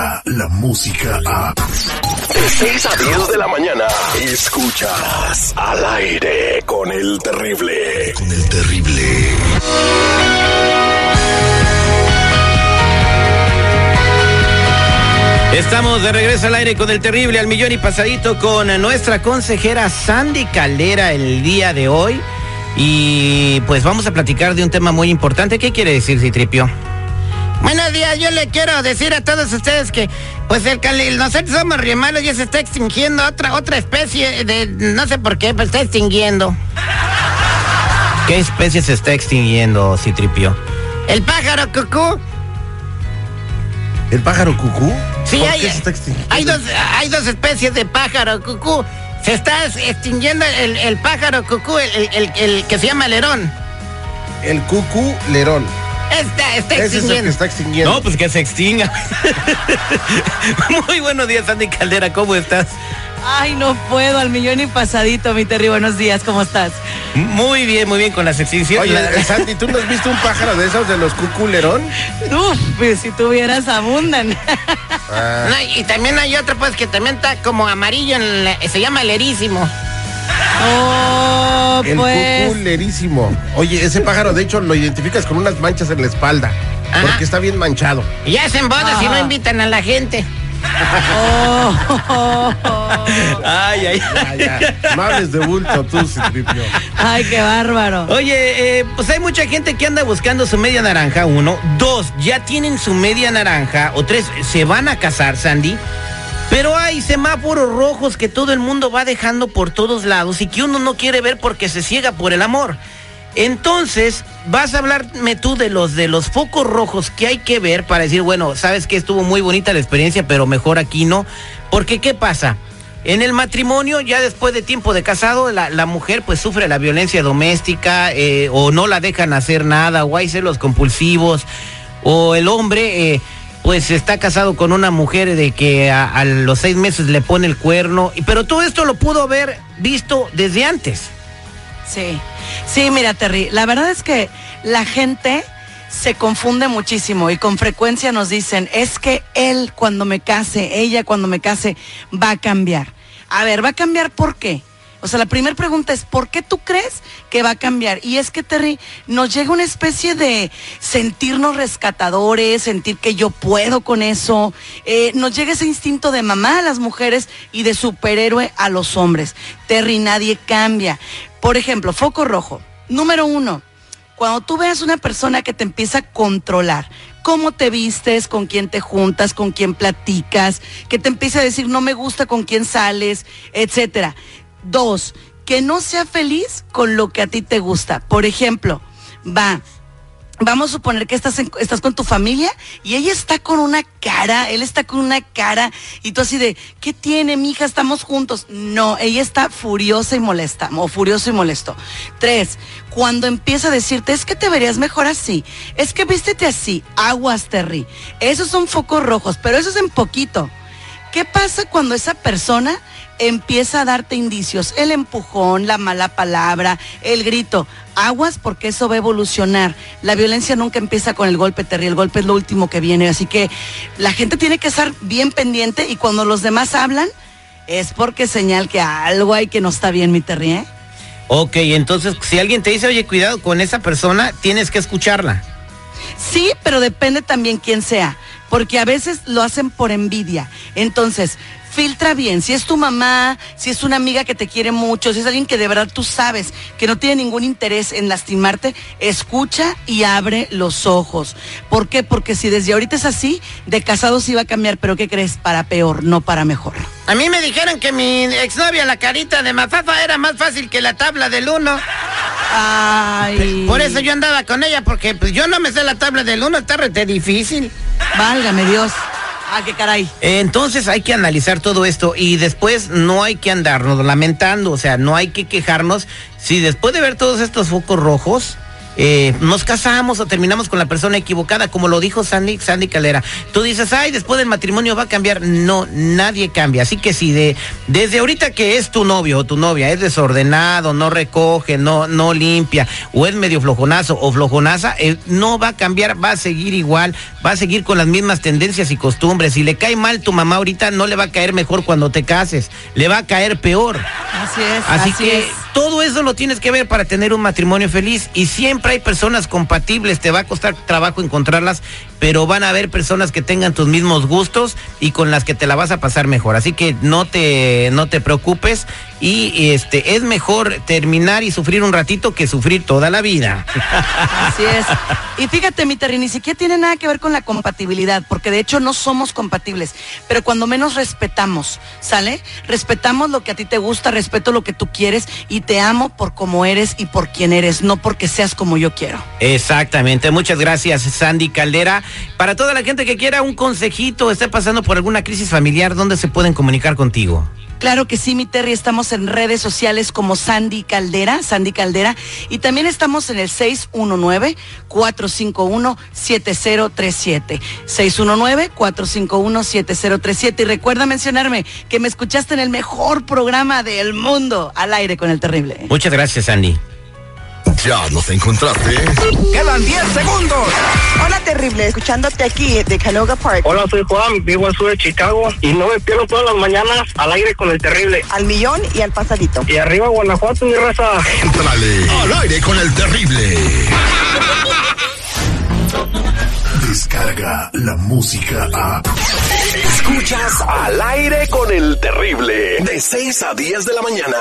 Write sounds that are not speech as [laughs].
llega la música a... De 6 a 10 de la mañana, escuchas al aire con el terrible. Con el terrible. Estamos de regreso al aire con el terrible al millón y pasadito con nuestra consejera Sandy Caldera el día de hoy. Y pues vamos a platicar de un tema muy importante. ¿Qué quiere decir Citripio? Buenos días, yo le quiero decir a todos ustedes que, pues el cali- nosotros somos riemalos y se está extinguiendo otra otra especie de, no sé por qué, pero está extinguiendo. ¿Qué especie se está extinguiendo, Citripio? El pájaro cucú. ¿El pájaro cucú? Sí, ¿Por hay, qué se está extinguiendo? hay dos, hay dos especies de pájaro cucú. Se está extinguiendo el, el pájaro cucú, el, el- el- el que se llama lerón. El cucú lerón. Está, está Ese es el que extinguiendo. está extinguiendo. No, pues que se extinga. [laughs] muy buenos días, Sandy Caldera, ¿cómo estás? Ay, no puedo, al millón y pasadito, mi Terry. Buenos días, ¿cómo estás? Muy bien, muy bien con las extinciones. Oye, La- Santi, ¿tú no has visto un pájaro de esos de los cucú lerón? Uf, pues si tuvieras abundan. Ah, [laughs] No, y también hay otro pues que también está como amarillo, en la- se llama lerísimo. Oh, el pues. Oye, ese pájaro, de hecho, lo identificas con unas manchas en la espalda. Ajá. Porque está bien manchado. Y hacen bodas y no Ajá. invitan a la gente. Oh, [laughs] oh, oh. Ay, ay. No hables de bulto tú, Citripio. Ay, qué bárbaro. Oye, eh, pues hay mucha gente que anda buscando su media naranja, uno. Dos, ya tienen su media naranja. O tres, se van a casar, Sandy. Pero hay semáforos rojos que todo el mundo va dejando por todos lados y que uno no quiere ver porque se ciega por el amor. Entonces, vas a hablarme tú de los de los focos rojos que hay que ver para decir, bueno, sabes que estuvo muy bonita la experiencia, pero mejor aquí no. Porque, ¿qué pasa? En el matrimonio, ya después de tiempo de casado, la, la mujer pues sufre la violencia doméstica eh, o no la dejan hacer nada o hay celos compulsivos o el hombre eh, pues está casado con una mujer de que a, los seis meses le pone el cuerno. Pero todo esto lo pudo haber visto desde antes. Sí, sí, mira, Terry, la verdad es que la gente se confunde muchísimo y con frecuencia nos dicen, es que él cuando me case, ella cuando me case, va a cambiar. A ver, ¿va a cambiar por qué? O sea, la primera pregunta es, ¿por qué tú crees que va a cambiar? Y es que, Terry, nos llega una especie de sentirnos rescatadores, sentir que yo puedo con eso. Eh, nos llega ese instinto de mamá a las mujeres y de superhéroe a los hombres. Terry, nadie cambia. Por ejemplo, foco rojo. Número uno, cuando tú veas una persona que te empieza a controlar, cómo te vistes, con quién te juntas, con quién platicas, que te empieza a decir no me gusta con quién sales, etcétera. Dos, que no sea feliz con lo que a ti te gusta. Por ejemplo, va, vamos a suponer que estás, en- estás con tu familia y ella está con una cara, él está con una cara y tú así de, ¿qué tiene, mija? Estamos juntos. No, ella está furiosa y molesta, o furioso y molesto. Tres, cuando empieza a decirte, es que te verías mejor así, es que vístete así, aguas, Terry. Esos son focos rojos, pero eso es en poquito. ¿Qué pasa cuando esa persona empieza a darte indicios? El empujón, la mala palabra, el grito. Aguas porque eso va a evolucionar. La violencia nunca empieza con el golpe, Terry. El golpe es lo último que viene. Así que la gente tiene que estar bien pendiente y cuando los demás hablan es porque señal que algo hay que no está bien, mi Terry. ¿eh? Ok, entonces si alguien te dice, oye, cuidado con esa persona, tienes que escucharla. Sí, pero depende también quién sea, porque a veces lo hacen por envidia. Entonces, filtra bien. Si es tu mamá, si es una amiga que te quiere mucho, si es alguien que de verdad tú sabes que no tiene ningún interés en lastimarte, escucha y abre los ojos. ¿Por qué? Porque si desde ahorita es así, de casado sí va a cambiar, pero ¿qué crees? Para peor, no para mejor. A mí me dijeron que mi exnovia, la carita de Mafafa, era más fácil que la tabla del uno. Ay. Por eso yo andaba con ella, porque pues, yo no me sé la tabla del uno, está rete difícil. Válgame Dios. Ah, qué caray. Entonces hay que analizar todo esto y después no hay que andarnos lamentando, o sea, no hay que quejarnos si después de ver todos estos focos rojos eh, nos casamos o terminamos con la persona equivocada, como lo dijo Sandy, Sandy Calera. Tú dices, ay, después del matrimonio va a cambiar. No, nadie cambia. Así que si de, desde ahorita que es tu novio o tu novia es desordenado, no recoge, no, no limpia, o es medio flojonazo o flojonaza, eh, no va a cambiar, va a seguir igual, va a seguir con las mismas tendencias y costumbres. Si le cae mal tu mamá ahorita, no le va a caer mejor cuando te cases, le va a caer peor. Así es. Así, así que es. Todo eso lo tienes que ver para tener un matrimonio feliz y siempre hay personas compatibles, te va a costar trabajo encontrarlas, pero van a haber personas que tengan tus mismos gustos y con las que te la vas a pasar mejor. Así que no te no te preocupes y, este es mejor terminar y sufrir un ratito que sufrir toda la vida. Así es. Y fíjate, mi Terry, ni siquiera tiene nada que ver con la compatibilidad, porque de hecho no somos compatibles, pero cuando menos respetamos, ¿sale? Respetamos lo que a ti te gusta, respeto lo que tú quieres y te amo por como eres y por quien eres, no porque seas como yo quiero. Exactamente. Muchas gracias, Sandy Caldera. Para toda la gente que quiera un consejito, esté pasando por alguna crisis familiar, ¿dónde se pueden comunicar contigo? Claro que sí, mi Terry, estamos en redes sociales como Sandy Caldera, Sandy Caldera, y también estamos en el 619-451-7037. 619-451-7037. Y recuerda mencionarme que me escuchaste en el mejor programa del mundo, al aire con el terrible. Muchas gracias, Sandy. Ya nos encontraste. Quedan 10 segundos. Hola, terrible. Escuchándote aquí de Canoga Park. Hola, soy Juan, vivo al sur de Chicago y no me pierdo todas las mañanas al aire con el terrible. Al millón y al pasadito. Y arriba Guanajuato, mi raza. Entrale al aire con el terrible. Descarga la música a. Escuchas al aire con el terrible. De 6 a 10 de la mañana.